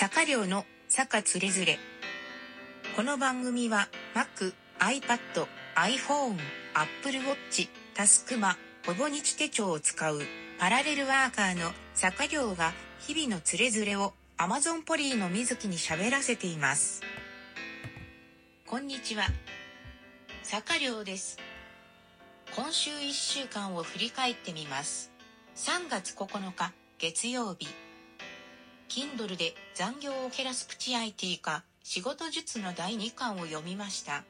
坂寮の坂つれづれ。この番組は Mac、iPad、iPhone、Apple Watch、タスクマ、ほぼ日手帳を使うパラレルワーカーの坂寮が日々のつれづれを Amazon ポリーの水木に喋らせています。こんにちは。坂寮です。今週1週間を振り返ってみます。3月9日月曜日。Kindle で残業を減らすプチ IT か仕事術の第2巻を読みました。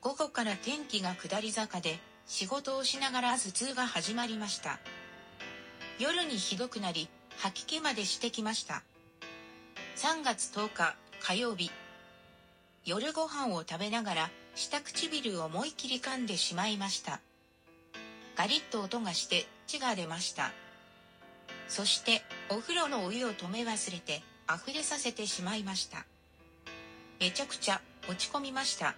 午後から天気が下り坂で仕事をしながら頭痛が始まりました。夜にひどくなり吐き気までしてきました。3月10日火曜日。夜ご飯を食べながら下唇を思い切り噛んでしまいました。ガリッと音がして血が出ました。そしてお風呂のお湯を止め忘れて溢れさせてしまいました。めちゃくちゃ落ち込みました。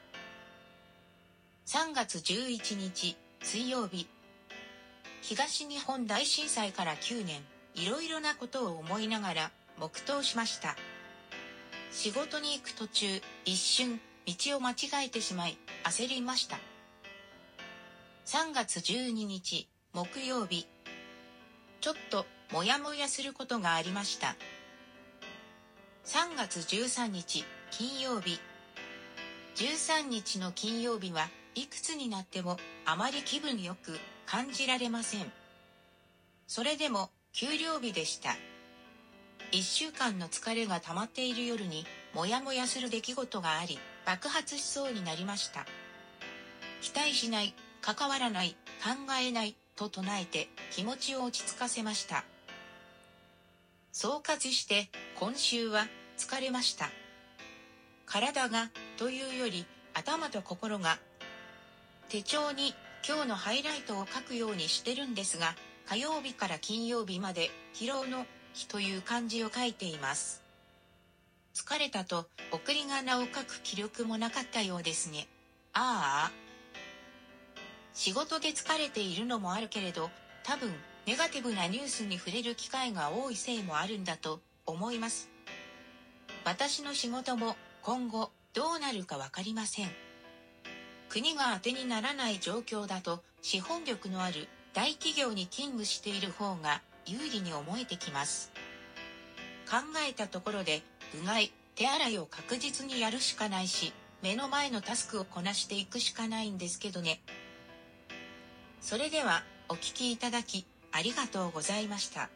3月11日水曜日。東日本大震災から9年、いろいろなことを思いながら黙祷しました。仕事に行く途中、一瞬、道を間違えてしまい、焦りました。3月12日、木曜日。ちょっと、もやもやすることがありました。3月13日、金曜日。13日の金曜日はいくつになってもあまり気分よく感じられません。それでも給料日でした。一週間の疲れが溜まっている夜にもやもやする出来事があり爆発しそうになりました。期待しない、関わらない、考えないと唱えて気持ちを落ち着かせました。総括して今週は疲れました。体がというより頭と心が手帳に今日のハイライトを書くようにしてるんですが火曜日から金曜日まで疲労の日という漢字を書いています。疲れたと送り仮名を書く気力もなかったようですね。ああ。仕事で疲れているのもあるけれど多分ネガティブなニュースに触れる機会が多いせいもあるんだと思います。私の仕事も今後どうなるかわかりません。国が当てにならない状況だと資本力のある大企業に勤務している方が有利に思えてきます。考えたところでうがい、手洗いを確実にやるしかないし、目の前のタスクをこなしていくしかないんですけどね。それではお聴きいただきありがとうございました。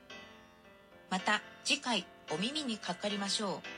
また次回お耳にかかりましょう。